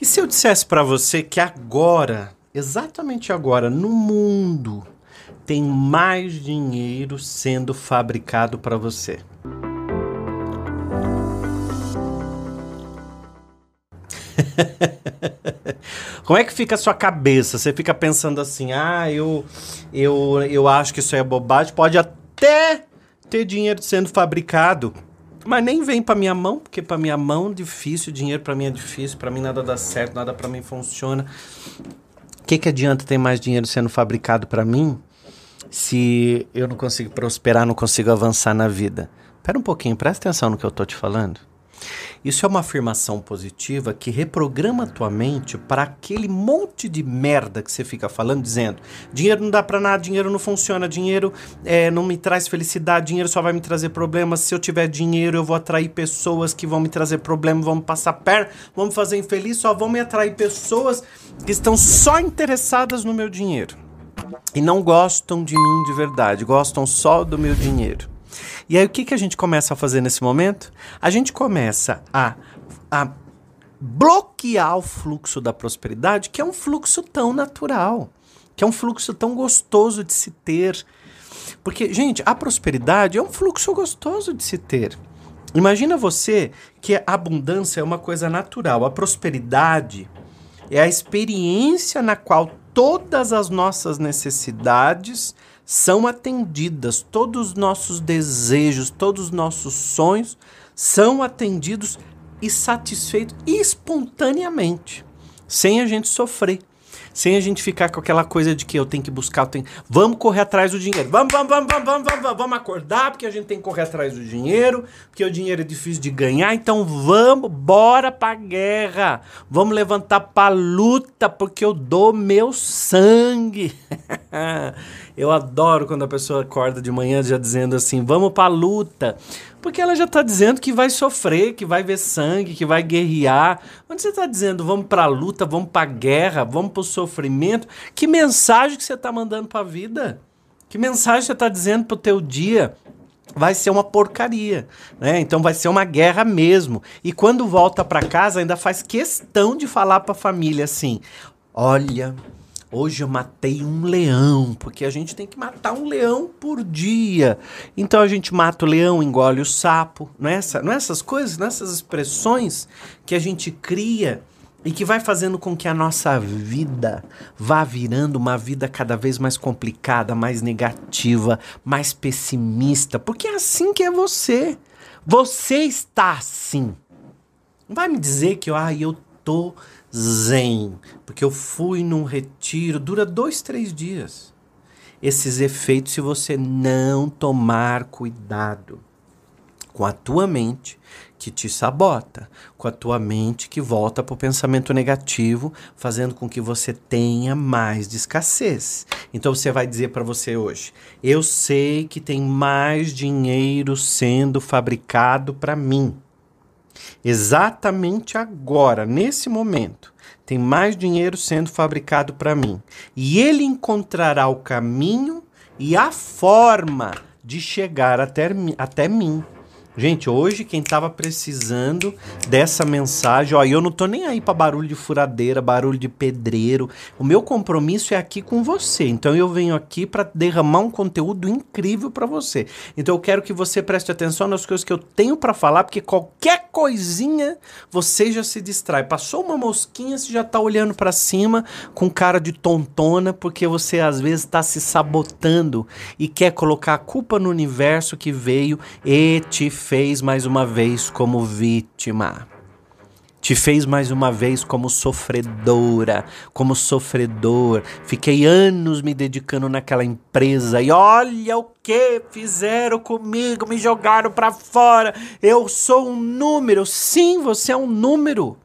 E se eu dissesse para você que agora, exatamente agora, no mundo, tem mais dinheiro sendo fabricado para você? Como é que fica a sua cabeça? Você fica pensando assim: "Ah, eu eu eu acho que isso é bobagem". Pode até ter dinheiro sendo fabricado mas nem vem para minha mão, porque para minha mão difícil, dinheiro para mim é difícil, para mim nada dá certo, nada para mim funciona. O que que adianta ter mais dinheiro sendo fabricado para mim se eu não consigo prosperar, não consigo avançar na vida? Espera um pouquinho, presta atenção no que eu tô te falando. Isso é uma afirmação positiva que reprograma a tua mente para aquele monte de merda que você fica falando, dizendo: dinheiro não dá para nada, dinheiro não funciona, dinheiro é, não me traz felicidade, dinheiro só vai me trazer problemas. Se eu tiver dinheiro, eu vou atrair pessoas que vão me trazer problemas, vão me passar perto, vão me fazer infeliz, só vão me atrair pessoas que estão só interessadas no meu dinheiro e não gostam de mim de verdade, gostam só do meu dinheiro. E aí o que, que a gente começa a fazer nesse momento? A gente começa a, a bloquear o fluxo da prosperidade, que é um fluxo tão natural, que é um fluxo tão gostoso de se ter. Porque, gente, a prosperidade é um fluxo gostoso de se ter. Imagina você que a abundância é uma coisa natural, a prosperidade é a experiência na qual todas as nossas necessidades são atendidas, todos os nossos desejos, todos os nossos sonhos são atendidos e satisfeitos espontaneamente, sem a gente sofrer sem a gente ficar com aquela coisa de que eu tenho que buscar, eu tenho... vamos correr atrás do dinheiro. Vamos, vamos, vamos, vamos, vamos, vamos, vamos acordar, porque a gente tem que correr atrás do dinheiro, porque o dinheiro é difícil de ganhar, então vamos, bora pra guerra. Vamos levantar pra luta, porque eu dou meu sangue. eu adoro quando a pessoa acorda de manhã já dizendo assim: "Vamos pra luta". Porque ela já está dizendo que vai sofrer, que vai ver sangue, que vai guerrear. Quando você está dizendo vamos para a luta, vamos para a guerra, vamos para o sofrimento, que mensagem que você está mandando para a vida? Que mensagem você está dizendo para o teu dia? Vai ser uma porcaria, né? Então vai ser uma guerra mesmo. E quando volta para casa ainda faz questão de falar para a família assim: "Olha, Hoje eu matei um leão, porque a gente tem que matar um leão por dia. Então a gente mata o leão, engole o sapo. Não é, essa, não é essas coisas, não é essas expressões que a gente cria e que vai fazendo com que a nossa vida vá virando uma vida cada vez mais complicada, mais negativa, mais pessimista. Porque é assim que é você. Você está assim. Não vai me dizer que ah, eu zen, porque eu fui num retiro, dura dois, três dias. Esses efeitos, se você não tomar cuidado com a tua mente que te sabota, com a tua mente que volta para o pensamento negativo, fazendo com que você tenha mais de escassez. Então você vai dizer para você hoje: eu sei que tem mais dinheiro sendo fabricado para mim. Exatamente agora, nesse momento, tem mais dinheiro sendo fabricado para mim. E ele encontrará o caminho e a forma de chegar até, até mim. Gente, hoje quem tava precisando dessa mensagem, ó, eu não tô nem aí para barulho de furadeira, barulho de pedreiro. O meu compromisso é aqui com você. Então eu venho aqui para derramar um conteúdo incrível para você. Então eu quero que você preste atenção nas coisas que eu tenho para falar, porque qualquer coisinha você já se distrai. Passou uma mosquinha, você já tá olhando para cima com cara de tontona, porque você às vezes está se sabotando e quer colocar a culpa no universo que veio e te fez mais uma vez como vítima. Te fez mais uma vez como sofredora, como sofredor. Fiquei anos me dedicando naquela empresa e olha o que fizeram comigo, me jogaram para fora. Eu sou um número. Sim, você é um número.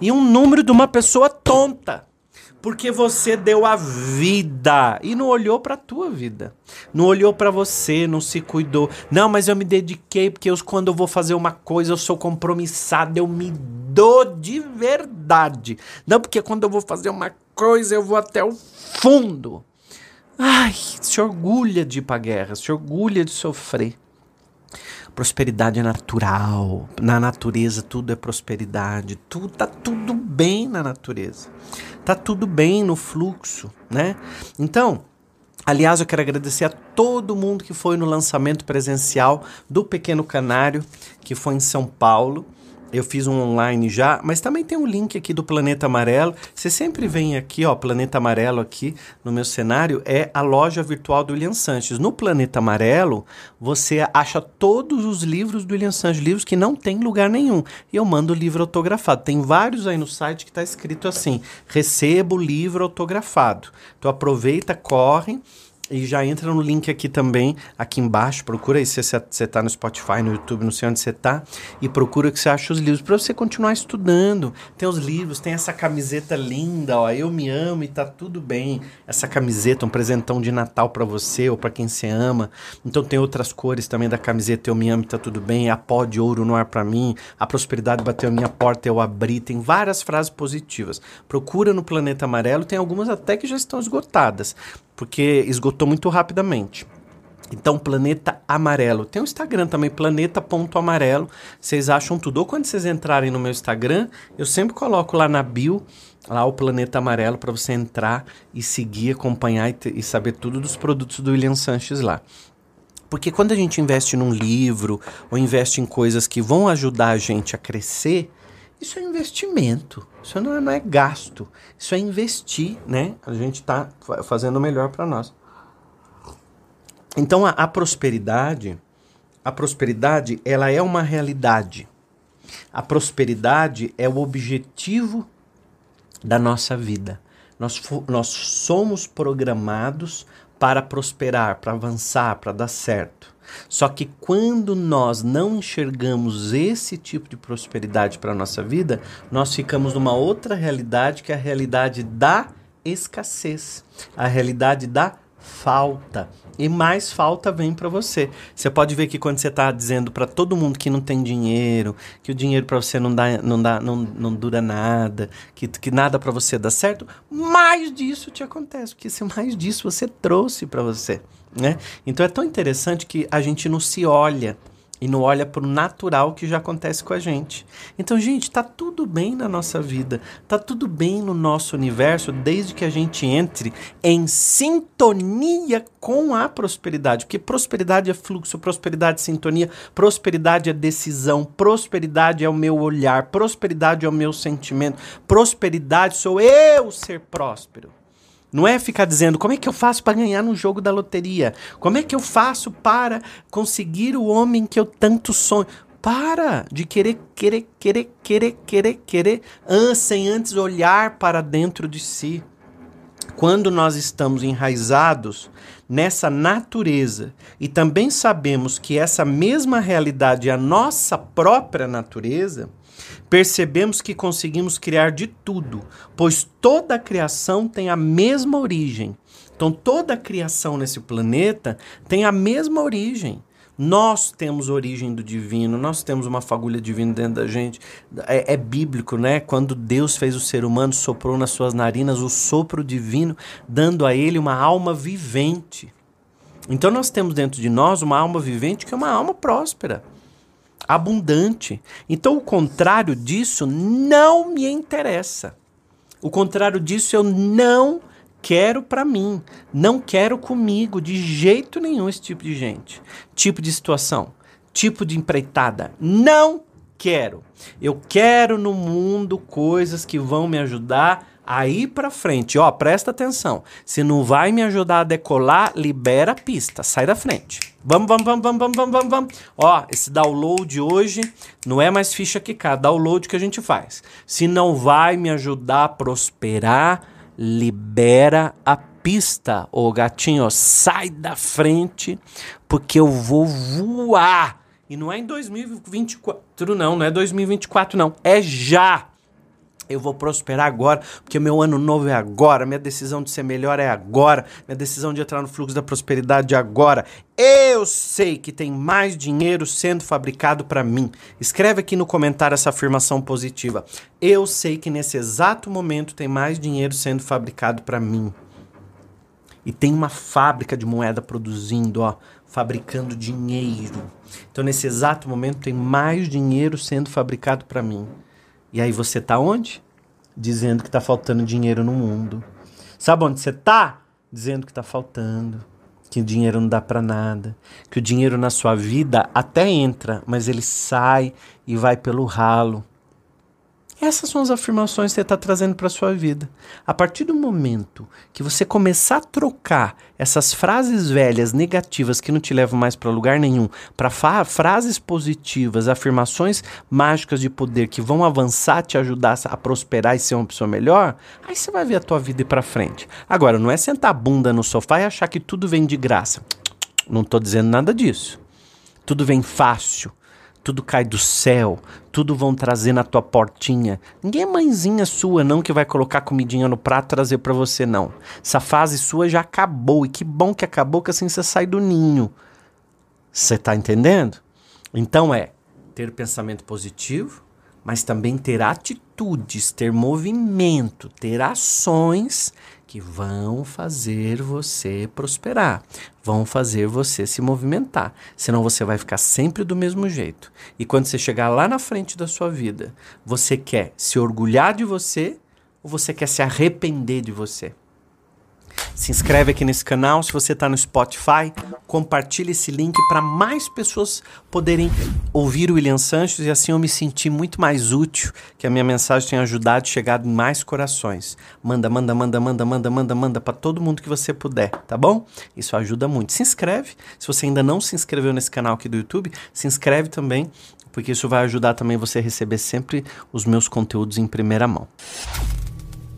E um número de uma pessoa tonta porque você deu a vida e não olhou para tua vida. Não olhou para você, não se cuidou. Não, mas eu me dediquei porque eu, quando eu vou fazer uma coisa eu sou compromissado, eu me dou de verdade. Não porque quando eu vou fazer uma coisa eu vou até o fundo. Ai, se orgulha de ir pra guerra, se orgulha de sofrer. Prosperidade é natural. Na natureza tudo é prosperidade. Tudo tá tudo bem na natureza. Tá tudo bem no fluxo, né? Então, Aliás, eu quero agradecer a todo mundo que foi no lançamento presencial do Pequeno Canário, que foi em São Paulo. Eu fiz um online já, mas também tem um link aqui do Planeta Amarelo. Você sempre vem aqui, ó, Planeta Amarelo aqui no meu cenário, é a loja virtual do William Sanches. No Planeta Amarelo, você acha todos os livros do William Sanches, livros que não tem lugar nenhum. E eu mando o livro autografado. Tem vários aí no site que está escrito assim: recebo livro autografado. Então aproveita, corre e já entra no link aqui também, aqui embaixo, procura aí se você está no Spotify, no YouTube, não sei onde você está, e procura que você acha os livros, para você continuar estudando. Tem os livros, tem essa camiseta linda, ó, Eu Me Amo e tá tudo bem. Essa camiseta, um presentão de Natal para você ou para quem você ama. Então tem outras cores também da camiseta Eu Me Amo e tá tudo bem. A pó de ouro não é para mim, a prosperidade bateu a minha porta, eu abri. Tem várias frases positivas. Procura no Planeta Amarelo, tem algumas até que já estão esgotadas porque esgotou muito rapidamente. Então, Planeta Amarelo. Tem o Instagram também, planeta.amarelo. Vocês acham tudo. Ou quando vocês entrarem no meu Instagram, eu sempre coloco lá na bio, lá o Planeta Amarelo, para você entrar e seguir, acompanhar e, e, saber tudo dos produtos do William Sanches lá. Porque quando a gente investe num livro ou investe em coisas que vão ajudar a gente a crescer, isso é investimento, isso não é, não é gasto, isso é investir, né? A gente está fazendo o melhor para nós. Então a, a prosperidade, a prosperidade, ela é uma realidade. A prosperidade é o objetivo da nossa vida. Nós, nós somos programados para prosperar, para avançar, para dar certo. Só que quando nós não enxergamos esse tipo de prosperidade para a nossa vida, nós ficamos numa outra realidade que é a realidade da escassez, a realidade da falta. E mais falta vem para você. Você pode ver que quando você está dizendo para todo mundo que não tem dinheiro, que o dinheiro para você não dá, não dá, não, não dura nada, que, que nada para você dá certo, mais disso te acontece, porque mais disso você trouxe para você. Né? Então é tão interessante que a gente não se olha e não olha para o natural que já acontece com a gente. Então, gente, tá tudo bem na nossa vida, tá tudo bem no nosso universo, desde que a gente entre em sintonia com a prosperidade, porque prosperidade é fluxo, prosperidade é sintonia, prosperidade é decisão, prosperidade é o meu olhar, prosperidade é o meu sentimento, prosperidade sou eu ser próspero. Não é ficar dizendo como é que eu faço para ganhar no jogo da loteria? Como é que eu faço para conseguir o homem que eu tanto sonho? Para de querer, querer, querer, querer, querer, querer, sem antes olhar para dentro de si. Quando nós estamos enraizados nessa natureza e também sabemos que essa mesma realidade é a nossa própria natureza, percebemos que conseguimos criar de tudo, pois toda a criação tem a mesma origem. Então, toda a criação nesse planeta tem a mesma origem. Nós temos origem do divino, nós temos uma fagulha divina dentro da gente. É, é, bíblico, né? Quando Deus fez o ser humano, soprou nas suas narinas o sopro divino, dando a ele uma alma vivente. Então, nós temos dentro de nós uma alma vivente que é uma alma próspera abundante. Então, o contrário disso não me interessa. O contrário disso eu não quero para mim, não quero comigo de jeito nenhum esse tipo de gente, tipo de situação, tipo de empreitada. Não quero. Eu quero no mundo coisas que vão me ajudar Aí para frente, ó, presta atenção. Se não vai me ajudar a decolar, libera a pista, sai da frente. Vamos, vamos, vamos, vamos, vamos, vamos, vamos, vamos. Ó, esse download hoje não é mais ficha que cá, download que a gente faz. Se não vai me ajudar a prosperar, libera a pista. Ô gatinho, sai da frente, porque eu vou voar. E não é em 2024, não, não é 2024, não. É já. Eu vou prosperar agora, porque meu ano novo é agora, minha decisão de ser melhor é agora, minha decisão de entrar no fluxo da prosperidade é agora. Eu sei que tem mais dinheiro sendo fabricado para mim. Escreve aqui no comentário essa afirmação positiva. Eu sei que nesse exato momento tem mais dinheiro sendo fabricado para mim. E tem uma fábrica de moeda produzindo, ó, fabricando dinheiro. Então nesse exato momento tem mais dinheiro sendo fabricado para mim. E aí você tá onde? dizendo que tá faltando dinheiro no mundo. Sabe onde você tá? Dizendo que tá faltando, que o dinheiro não dá para nada, que o dinheiro na sua vida até entra, mas ele sai e vai pelo ralo. Essas são as afirmações que você está trazendo para a sua vida. A partir do momento que você começar a trocar essas frases velhas, negativas, que não te levam mais para lugar nenhum, para frases positivas, afirmações mágicas de poder que vão avançar, te ajudar a prosperar e ser uma pessoa melhor, aí você vai ver a tua vida ir para frente. Agora, não é sentar a bunda no sofá e achar que tudo vem de graça. Não estou dizendo nada disso. Tudo vem fácil tudo cai do céu, tudo vão trazer na tua portinha. Ninguém é mãezinha sua não que vai colocar comidinha no prato e trazer para você não. Essa fase sua já acabou e que bom que acabou que assim você sai do ninho. Você tá entendendo? Então é ter pensamento positivo, mas também ter atitudes, ter movimento, ter ações que vão fazer você prosperar, vão fazer você se movimentar. Senão você vai ficar sempre do mesmo jeito. E quando você chegar lá na frente da sua vida, você quer se orgulhar de você ou você quer se arrepender de você? Se inscreve aqui nesse canal. Se você está no Spotify, compartilhe esse link para mais pessoas poderem ouvir o William Sanches e assim eu me sentir muito mais útil, que a minha mensagem tenha ajudado e chegado em mais corações. Manda, manda, manda, manda, manda, manda, manda para todo mundo que você puder, tá bom? Isso ajuda muito. Se inscreve. Se você ainda não se inscreveu nesse canal aqui do YouTube, se inscreve também, porque isso vai ajudar também você a receber sempre os meus conteúdos em primeira mão.